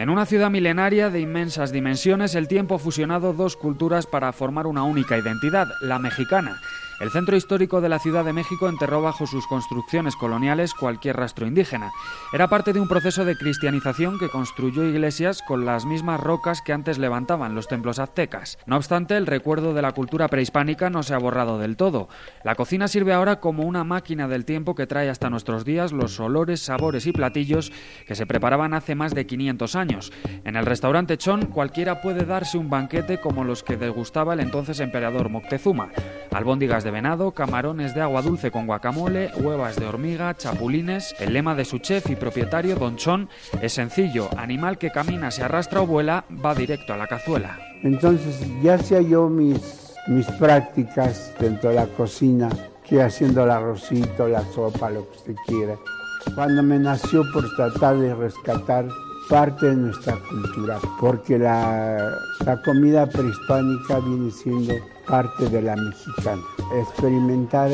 En una ciudad milenaria de inmensas dimensiones, el tiempo ha fusionado dos culturas para formar una única identidad, la mexicana. El centro histórico de la Ciudad de México enterró bajo sus construcciones coloniales cualquier rastro indígena. Era parte de un proceso de cristianización que construyó iglesias con las mismas rocas que antes levantaban los templos aztecas. No obstante, el recuerdo de la cultura prehispánica no se ha borrado del todo. La cocina sirve ahora como una máquina del tiempo que trae hasta nuestros días los olores, sabores y platillos que se preparaban hace más de 500 años. En el restaurante Chon cualquiera puede darse un banquete como los que degustaba el entonces emperador Moctezuma. Albóndigas de venado, camarones de agua dulce con guacamole, huevas de hormiga, chapulines. El lema de su chef y propietario, Don Chon, es sencillo: animal que camina, se arrastra o vuela, va directo a la cazuela. Entonces, ya hacía yo mis, mis prácticas dentro de la cocina, que haciendo el arrocito, la sopa, lo que usted quiera. Cuando me nació por tratar de rescatar parte de nuestra cultura, porque la, la comida prehispánica viene siendo parte de la mexicana. Experimentar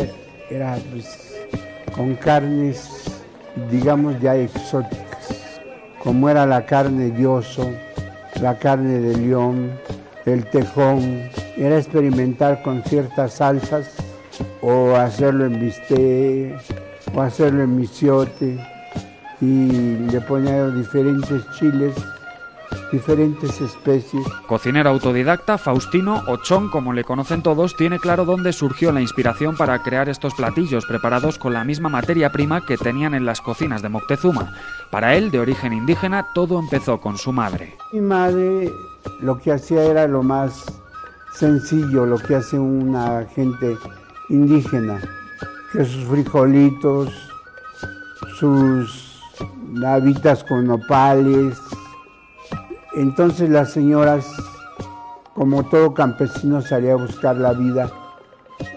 era pues, con carnes, digamos, ya exóticas, como era la carne de oso, la carne de león, el tejón, era experimentar con ciertas salsas o hacerlo en bistec o hacerlo en misiote y le ponía diferentes chiles, diferentes especies. Cocinero autodidacta, Faustino Ochón, como le conocen todos, tiene claro dónde surgió la inspiración para crear estos platillos preparados con la misma materia prima que tenían en las cocinas de Moctezuma. Para él, de origen indígena, todo empezó con su madre. Mi madre lo que hacía era lo más sencillo, lo que hace una gente indígena, que sus frijolitos, sus habitas con nopales. Entonces las señoras, como todo campesino, salía a buscar la vida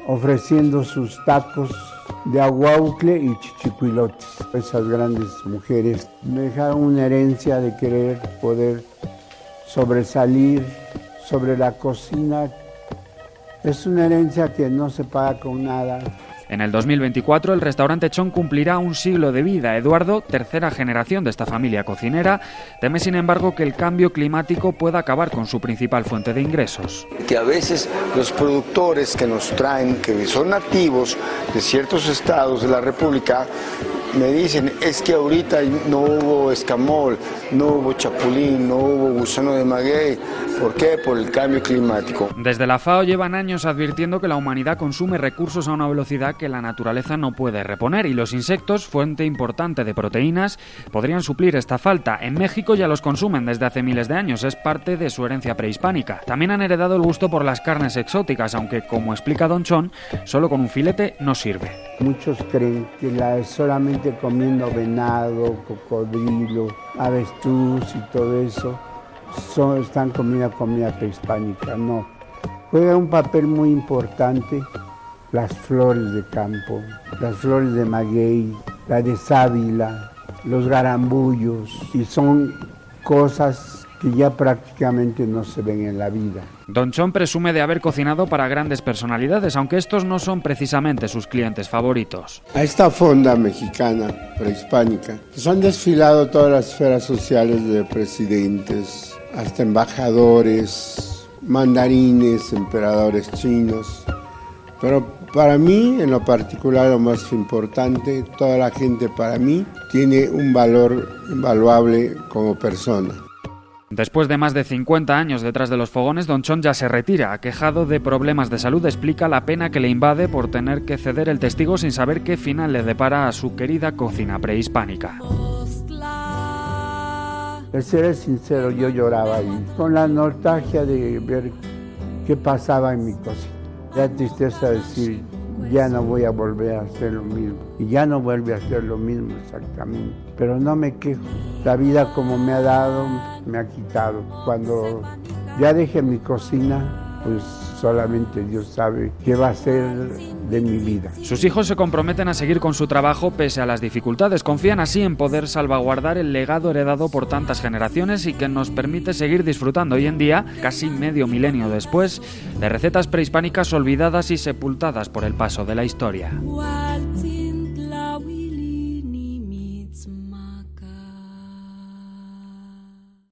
ofreciendo sus tacos de aguaucle y chichicuilotes. Esas grandes mujeres me dejaron una herencia de querer poder sobresalir sobre la cocina. Es una herencia que no se paga con nada. En el 2024 el restaurante Chon cumplirá un siglo de vida. Eduardo, tercera generación de esta familia cocinera, teme sin embargo que el cambio climático pueda acabar con su principal fuente de ingresos. Que a veces los productores que nos traen, que son nativos de ciertos estados de la República, me dicen es que ahorita no hubo escamol, no hubo chapulín, no hubo gusano de maguey. ¿Por qué? Por el cambio climático. Desde la FAO llevan años advirtiendo que la humanidad consume recursos a una velocidad que la naturaleza no puede reponer y los insectos, fuente importante de proteínas, podrían suplir esta falta. En México ya los consumen desde hace miles de años, es parte de su herencia prehispánica. También han heredado el gusto por las carnes exóticas, aunque como explica Don Chon, solo con un filete no sirve. Muchos creen que la solamente comiendo venado, cocodrilo, avestruz y todo eso, son, están comiendo comida prehispánica. No. Juega un papel muy importante las flores de campo, las flores de maguey, la de sábila, los garambullos, y son cosas que ya prácticamente no se ven en la vida. Don Chon presume de haber cocinado para grandes personalidades, aunque estos no son precisamente sus clientes favoritos. A esta fonda mexicana prehispánica se han desfilado todas las esferas sociales de presidentes, hasta embajadores, mandarines, emperadores chinos. Pero para mí, en lo particular, lo más importante, toda la gente para mí tiene un valor invaluable como persona. Después de más de 50 años detrás de los fogones, Don Chon ya se retira. Aquejado de problemas de salud, explica la pena que le invade por tener que ceder el testigo sin saber qué final le depara a su querida cocina prehispánica. El ser sincero, yo lloraba ahí, con la nostalgia de ver qué pasaba en mi cocina. La tristeza de decir, ya no voy a volver a hacer lo mismo. Y ya no vuelve a hacer lo mismo exactamente. Pero no me quejo. La vida como me ha dado, me ha quitado. Cuando ya deje mi cocina, pues solamente Dios sabe qué va a ser de mi vida. Sus hijos se comprometen a seguir con su trabajo pese a las dificultades. Confían así en poder salvaguardar el legado heredado por tantas generaciones y que nos permite seguir disfrutando hoy en día, casi medio milenio después, de recetas prehispánicas olvidadas y sepultadas por el paso de la historia.